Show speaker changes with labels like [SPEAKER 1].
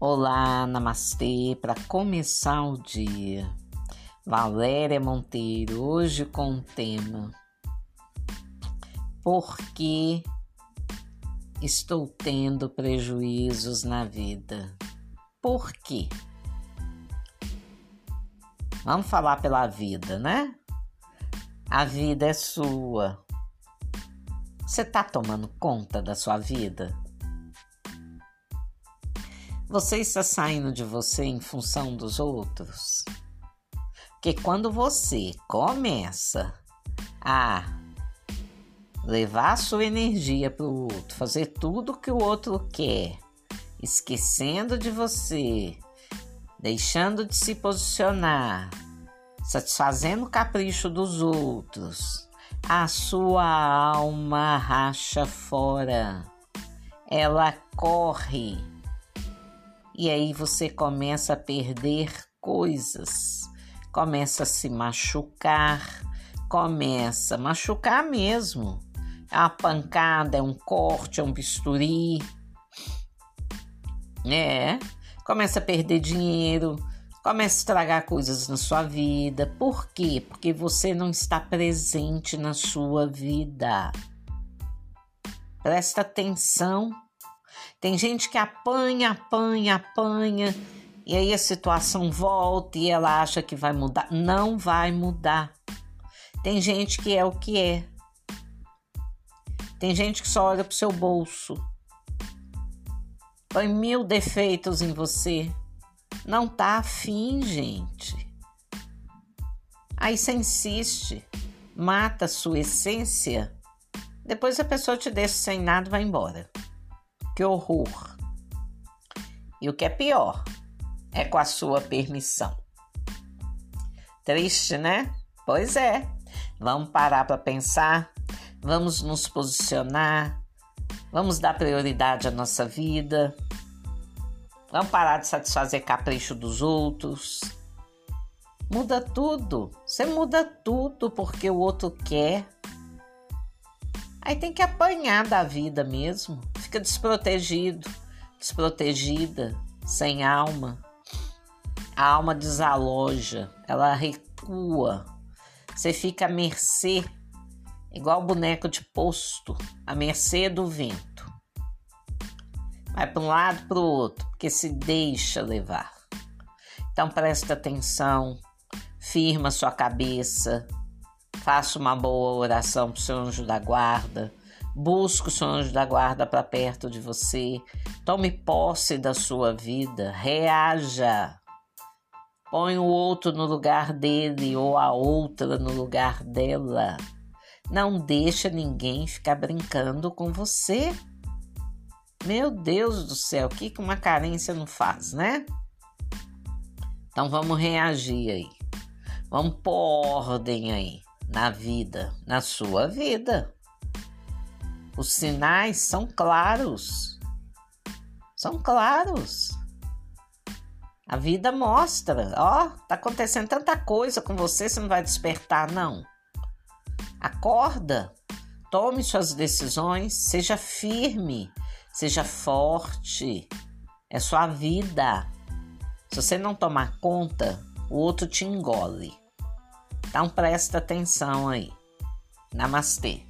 [SPEAKER 1] Olá, namastê, para começar o dia. Valéria Monteiro, hoje com o tema Por que estou tendo prejuízos na vida? Por quê? Vamos falar pela vida, né? A vida é sua. Você tá tomando conta da sua vida? Você está saindo de você em função dos outros? Porque quando você começa a levar a sua energia para o outro, fazer tudo que o outro quer, esquecendo de você, deixando de se posicionar, satisfazendo o capricho dos outros, a sua alma racha fora. Ela corre e aí você começa a perder coisas, começa a se machucar, começa a machucar mesmo. É uma pancada, é um corte, é um bisturi. É, começa a perder dinheiro, começa a estragar coisas na sua vida. Por quê? Porque você não está presente na sua vida. Presta atenção tem gente que apanha, apanha, apanha, e aí a situação volta e ela acha que vai mudar. Não vai mudar. Tem gente que é o que é. Tem gente que só olha pro seu bolso. Põe mil defeitos em você. Não tá afim, gente. Aí você insiste, mata a sua essência. Depois a pessoa te deixa sem nada e vai embora. Que horror! E o que é pior, é com a sua permissão. Triste, né? Pois é. Vamos parar para pensar, vamos nos posicionar, vamos dar prioridade à nossa vida, vamos parar de satisfazer capricho dos outros. Muda tudo, você muda tudo porque o outro quer. Aí tem que apanhar da vida mesmo fica desprotegido, desprotegida, sem alma. A alma desaloja, ela recua. Você fica à mercê, igual boneco de posto, à mercê do vento. Vai para um lado para o outro, porque se deixa levar. Então presta atenção, firma sua cabeça, faça uma boa oração para o seu anjo da guarda Busque o seu anjo da guarda para perto de você. Tome posse da sua vida. Reaja. Põe o outro no lugar dele ou a outra no lugar dela. Não deixa ninguém ficar brincando com você. Meu Deus do céu, o que uma carência não faz, né? Então vamos reagir aí. Vamos pôr ordem aí na vida, na sua vida. Os sinais são claros. São claros. A vida mostra, ó, tá acontecendo tanta coisa com você, você não vai despertar não. Acorda, tome suas decisões, seja firme, seja forte. É sua vida. Se você não tomar conta, o outro te engole. Então presta atenção aí. Namastê.